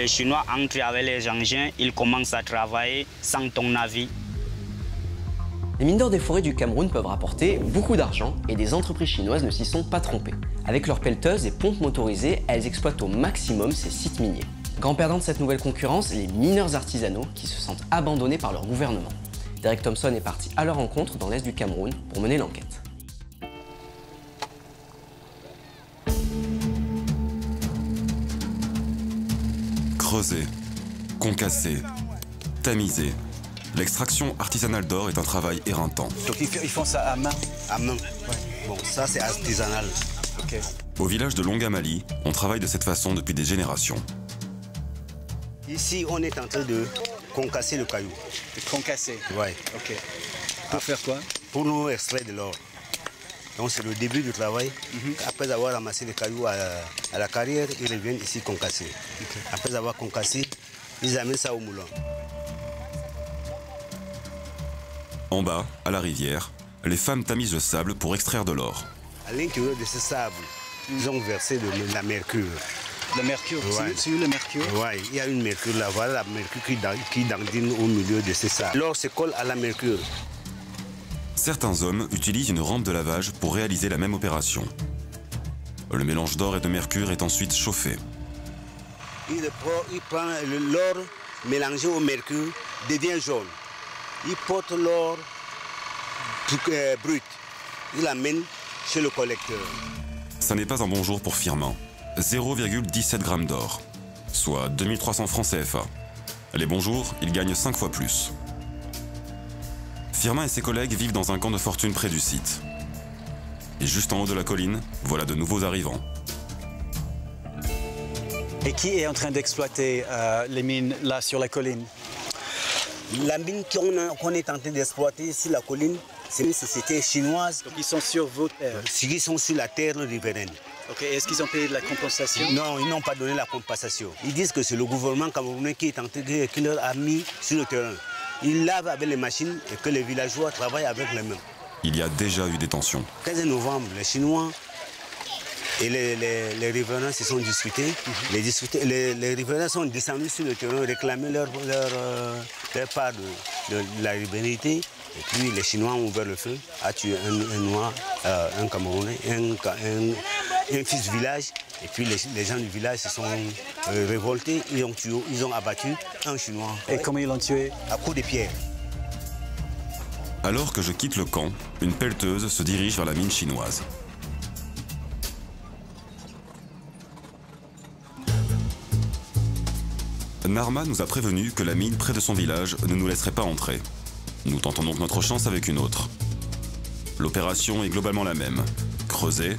les Chinois entrent avec les engins, ils commencent à travailler sans ton avis. Les mines des forêts du Cameroun peuvent rapporter beaucoup d'argent et des entreprises chinoises ne s'y sont pas trompées. Avec leurs pelleteuses et pompes motorisées, elles exploitent au maximum ces sites miniers. Grand perdant de cette nouvelle concurrence, les mineurs artisanaux qui se sentent abandonnés par leur gouvernement. Derek Thompson est parti à leur rencontre dans l'est du Cameroun pour mener l'enquête. Creuser, concasser, tamiser. L'extraction artisanale d'or est un travail éreintant. Donc ils font ça à main À main. Bon, ça c'est artisanal. Ok. Au village de Longamali, on travaille de cette façon depuis des générations. Ici, on est en train de concasser le caillou. De concasser Ouais. Ok. Pour faire quoi? Pour nous extraire de l'or. Donc c'est le début du travail. Après avoir ramassé le caillou à, à la carrière, ils reviennent ici concasser. Après avoir concassé, ils amènent ça au moulin. En bas, à la rivière, les femmes tamisent le sable pour extraire de l'or. À l'intérieur de ce sable, ils ont versé de la mercure. Le mercure, Ouais. c'est le mercure Ouais, il y a une mercure là, voilà la mercure qui, qui dandine au milieu de ce sable. L'or se colle à la mercure. Certains hommes utilisent une rampe de lavage pour réaliser la même opération. Le mélange d'or et de mercure est ensuite chauffé. Il prend, l'or mélangé au mercure, devient jaune. Il porte l'or euh, brut. Il l'amène chez le collecteur. Ça n'est pas un bon jour pour Firmin. 0,17 grammes d'or, soit 2300 francs CFA. Les bons jours, il gagne 5 fois plus. Firmin et ses collègues vivent dans un camp de fortune près du site. Et juste en haut de la colline, voilà de nouveaux arrivants. Et qui est en train d'exploiter euh, les mines là sur la colline? La mine qu'on est en train d'exploiter sur la colline, c'est une société chinoise Donc ils sont sur vos terres? qui sont sur la terre riveraine. Ok. Est-ce qu'ils ont payé de la compensation? Non, ils n'ont pas donné la compensation. Ils disent que c'est le gouvernement camerounais qui, est en train de- qui leur a mis sur le terrain. Ils lavent avec les machines et que les villageois travaillent avec les mains. Il y a déjà eu des tensions. 15 novembre, les Chinois et les, les, les riverains se sont discutés. les, discutés- les, les riverains sont descendus sur le terrain, réclamer leur, leur, euh, leur part de, de la rivalité. Et puis les Chinois ont ouvert le feu, a tué un, un noir, euh, un Camerounais, un, Ca- un- un fils du village. Et puis les, les gens du village se sont euh, révoltés, ils ont, tué, ils ont abattu un Chinois Et comment ils l'ont tué? À coups de pierre. Alors que je quitte le camp, une pelleteuse se dirige vers la mine chinoise. Narma nous a prévenu que la mine près de son village ne nous laisserait pas entrer. Nous tentons donc notre chance avec une autre. L'opération est globalement la même. Creuser,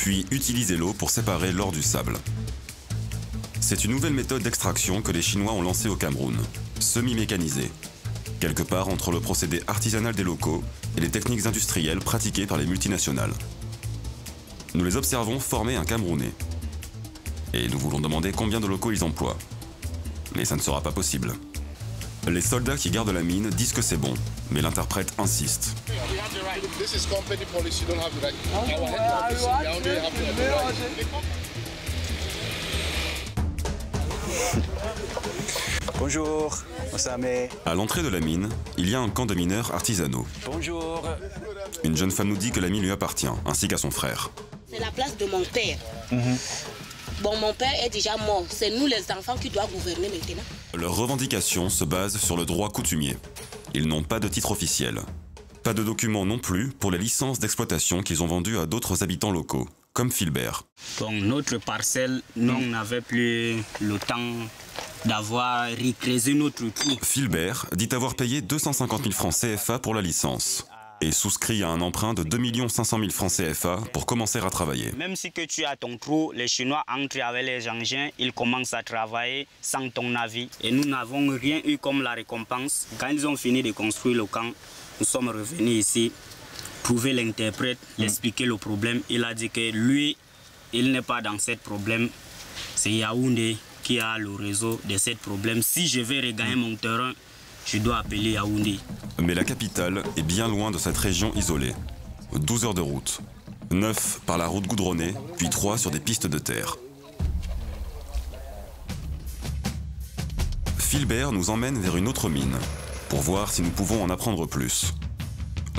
puis utiliser l'eau pour séparer l'or du sable. C'est une nouvelle méthode d'extraction que les Chinois ont lancée au Cameroun, semi-mécanisée, quelque part entre le procédé artisanal des locaux et les techniques industrielles pratiquées par les multinationales. Nous les observons former un Camerounais. Et nous voulons demander combien de locaux ils emploient. Mais ça ne sera pas possible. Les soldats qui gardent la mine disent que c'est bon, mais l'interprète insiste. Bonjour, Osame. À l'entrée de la mine, il y a un camp de mineurs artisanaux. Bonjour. Une jeune femme nous dit que la mine lui appartient, ainsi qu'à son frère. C'est la place de mon père. Bon, mon père est déjà mort. C'est nous les enfants qui doivent gouverner maintenant. Leurs revendications se basent sur le droit coutumier. Ils n'ont pas de titre officiel. Pas de documents non plus pour les licences d'exploitation qu'ils ont vendues à d'autres habitants locaux, comme Philbert. Donc notre parcelle, nous on n'avait plus le temps d'avoir recréé notre trou. Philbert dit avoir payé 250 000 francs CFA pour la licence et souscrit à un emprunt de 2 500 000 francs CFA pour commencer à travailler. Même si que tu as ton trou, les Chinois entrent avec les engins, ils commencent à travailler sans ton avis. Et nous n'avons rien eu comme la récompense. Quand ils ont fini de construire le camp, nous sommes revenus ici, trouver l'interprète, l'expliquer le problème. Il a dit que lui, il n'est pas dans ce problème. C'est Yaoundé qui a le réseau de ce problème. Si je veux regagner mon terrain, je dois appeler Yaoundé. Mais la capitale est bien loin de cette région isolée. 12 heures de route. 9 par la route goudronnée, puis 3 sur des pistes de terre. Philbert nous emmène vers une autre mine pour voir si nous pouvons en apprendre plus.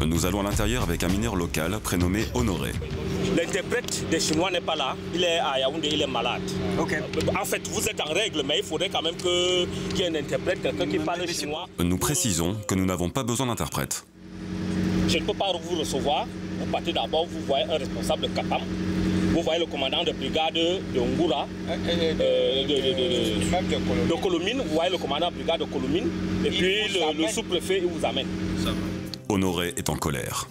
Nous allons à l'intérieur avec un mineur local prénommé Honoré. L'interprète des Chinois n'est pas là. Il est à Yaoundé, il est malade. Ok. En fait, vous êtes en règle, mais il faudrait quand même que- qu'il y ait un interprète, quelqu'un qui parle chinois. Nous précisons que nous n'avons pas besoin d'interprète. Je ne peux pas vous recevoir. Vous partez d'abord, vous voyez un responsable de Kapam. Vous voyez le commandant de brigade de Ngura, euh, de, de- de- de Colomine. Vous voyez le commandant de brigade de Colomine. Et puis le, le sous-préfet, il vous amène. Honoré est en colère.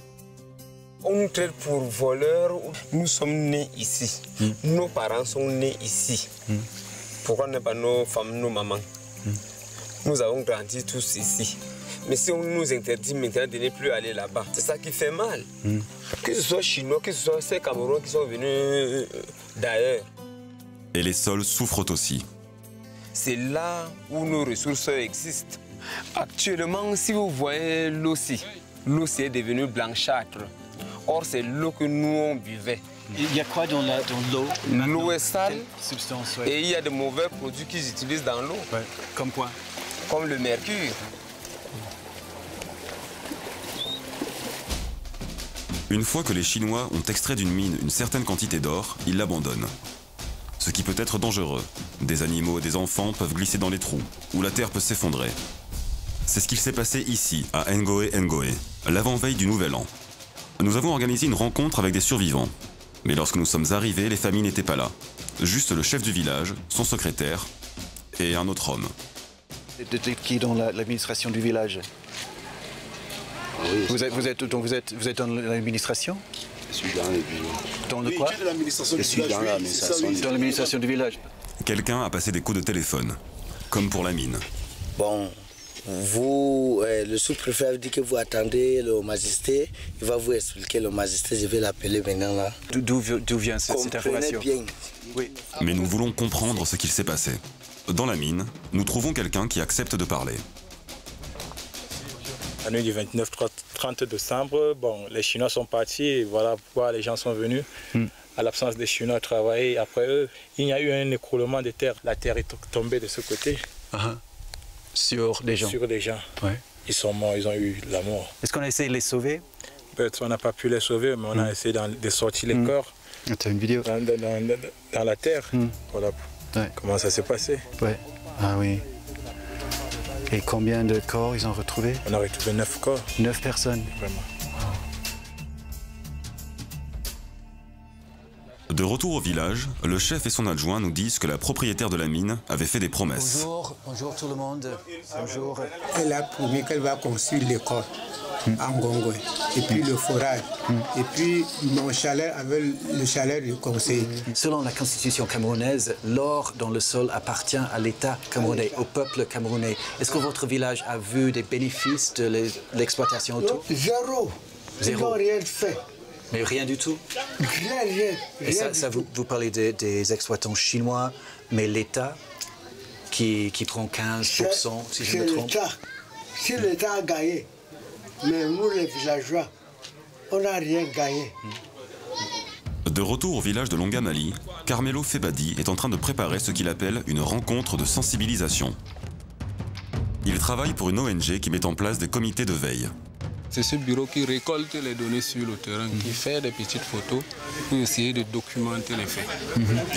On nous traite pour voleurs. Nous sommes nés ici. Nos parents sont nés ici. Pourquoi ne pas nos femmes, nos mamans? Nous avons grandi tous ici. Mais si on nous interdit maintenant de ne plus aller là-bas, c'est ça qui fait mal. Que ce soit chinois, que ce soit ces Camerounais qui sont venus euh, d'ailleurs. Et les sols souffrent aussi. C'est là où nos ressources existent. Actuellement, si vous voyez l'eau-ci, l'eau-ci est devenue blanchâtre. Or, c'est l'eau que nous on buvait. Il y a quoi dans l'eau L'eau est sale Quelle substance ouais. et il y a de mauvais produits qu'ils utilisent dans l'eau, Ouais. Comme quoi? Comme le mercure. Une fois que les Chinois ont extrait d'une mine une certaine quantité d'or, ils l'abandonnent. Ce qui peut être dangereux. Des animaux et des enfants peuvent glisser dans les trous, ou la terre peut s'effondrer. C'est ce qu'il s'est passé ici, à Ngoe Ngoe, l'avant-veille du Nouvel An. Nous avons organisé une rencontre avec des survivants. Mais lorsque nous sommes arrivés, les familles n'étaient pas là. Juste le chef du village, son secrétaire et un autre homme. De- Qui dans la- l'administration du village? Vous, êtes, vous, êtes, donc vous, êtes, vous êtes dans l'administration? Je suis dans le. Dans le quoi? Je suis dans l'administration. Dans l'administration du village. Quelqu'un a passé des coups de téléphone, comme pour la mine. Bon, vous, euh, le sous-préfet a dit que vous attendez le magistrat. Il va vous expliquer le magistrat. Je vais l'appeler maintenant là. D'où- D'où vi- d'où vient cette, information bien. Oui. Mais nous voulons comprendre ce qu'il s'est passé. Dans la mine, nous trouvons quelqu'un qui accepte de parler. La nuit du 29-30 décembre, bon, les Chinois sont partis, et voilà pourquoi les gens sont venus. À l'absence des Chinois à travailler, après eux, il y a eu un écroulement de terre. La terre est tombée de ce côté Ah, Sur des gens. sur les gens. Ouais. Ils sont morts, ils ont eu la mort. Est-ce qu'on a essayé de les sauver? Peut-être on n'a pas pu les sauver, mais on a essayé d'en- de sortir les corps Tu as une vidéo dans, dans- dans- dans la terre. Voilà Ouais. comment ça s'est passé. Ouais. Ah oui. Et combien de corps ils ont retrouvé On a retrouvé neuf corps, Neuf personnes. vraiment. De retour au village, le chef et son adjoint nous disent que la propriétaire de la mine avait fait des promesses. Bonjour, bonjour tout le monde. Bonjour. Elle a promis qu'elle va construire l'école en Gongwe. Et puis le forage. Et puis mon chalet avec le chalet du conseil. Selon la constitution camerounaise, l'or dans le sol appartient à l'État camerounais, au peuple camerounais. Est-ce que votre village a vu des bénéfices de l'e- l'exploitation autour? Zéro. Ils Zéro. n'ont rien fait. Mais rien du tout. Rien, rien. Et ça, ça, vous, vous parlez des- des exploitants chinois, mais l'État qui, qui prend 15%, si je C'est me trompe. l'État. Si l'État a gagné, mais nous les villageois, on n'a rien gagné. De retour au village de Longamali, Carmelo Febadi est en train de préparer ce qu'il appelle une rencontre de sensibilisation. Il travaille pour une ONG qui met en place des comités de veille. C'est ce bureau qui récolte les données sur le terrain, qui fait des petites photos pour essayer de documenter les faits.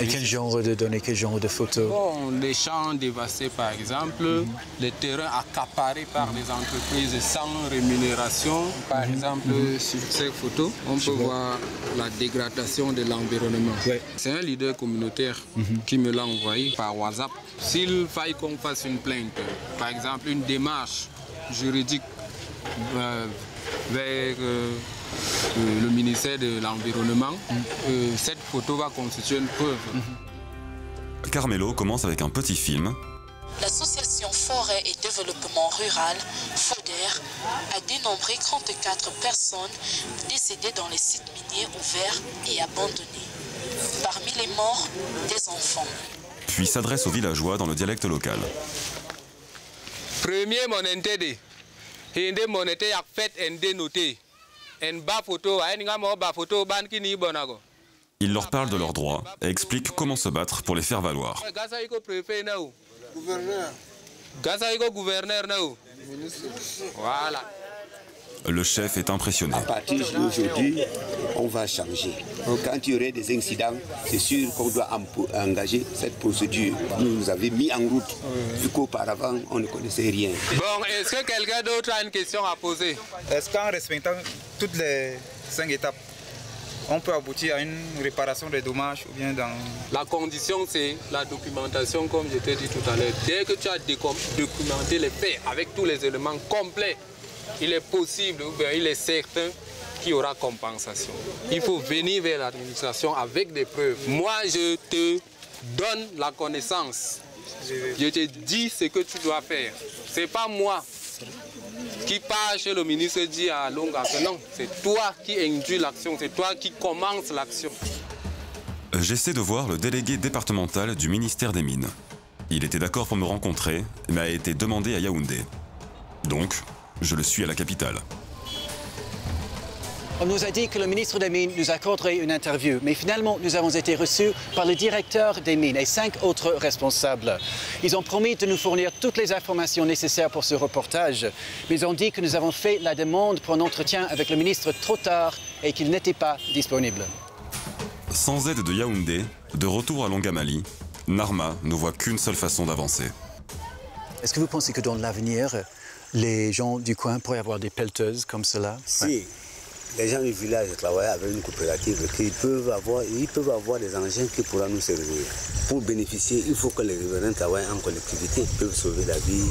Et quel genre de données, quel genre de photos? Bon, les champs dévastés par exemple, les terrains accaparés par les entreprises sans rémunération. Par exemple, sur ces photos, on peut voir la dégradation de l'environnement. C'est un leader communautaire qui me l'a envoyé par WhatsApp. S'il faille qu'on fasse une plainte, par exemple une démarche juridique vers euh, euh, le ministère de l'Environnement, euh, cette photo va constituer une preuve. Carmelo commence avec un petit film L'association Forêt et Développement Rural, FODER, a dénombré 34 personnes décédées dans les sites miniers ouverts et abandonnés. Parmi les morts, des enfants. puis s'adresse aux villageois dans le dialecte local. Premier mon intérêt, hinde dénoté. En photo, photo, ban bonago. Il leur parle de leurs droits et explique comment se battre pour les faire valoir. Gouverneur, gouverneur, Voilà. Le chef est impressionné. À partir d'aujourd'hui, on va changer. Quand il y aurait des incidents, c'est sûr qu'on doit engager cette procédure. Nous nous avons mis en route, vu qu'auparavant, on ne connaissait rien. Bon, est-ce que quelqu'un d'autre a une question à poser? Est-ce qu'en respectant toutes les cinq étapes, on peut aboutir à une réparation des dommages ou bien dans... La condition, c'est la documentation, comme je t'ai dit tout à l'heure. Dès que tu as documenté les faits avec tous les éléments complets, il est possible, ou bien il est certain qu'il y aura compensation. Il faut venir vers l'administration avec des preuves. Moi, je te donne la connaissance. Je te dis ce que tu dois faire. Ce n'est pas moi qui part chez le ministre et dit à Longa que non, c'est toi qui induis l'action, c'est toi qui commences l'action. J'essaie de voir le délégué départemental du ministère des Mines. Il était d'accord pour me rencontrer, mais a été demandé à Yaoundé. Donc, je le suis à la capitale. On nous a dit que le ministre des Mines nous accorderait une interview, mais finalement, nous avons été reçus par le directeur des Mines et cinq autres responsables. Ils ont promis de nous fournir toutes les informations nécessaires pour ce reportage, mais ils ont dit que nous avons fait la demande pour un entretien avec le ministre trop tard et qu'il n'était pas disponible. Sans aide de Yaoundé, de retour à Longamali, Narma ne voit qu'une seule façon d'avancer. Est-ce que vous pensez que dans l'avenir, les gens du coin pourraient avoir des pelleteuses comme cela. Si les gens du village travaillent avec une coopérative, ils peuvent avoir, ils peuvent avoir des engins qui pourront nous servir. Pour bénéficier, il faut que les riverains travaillent en collectivité, ils peuvent sauver la vie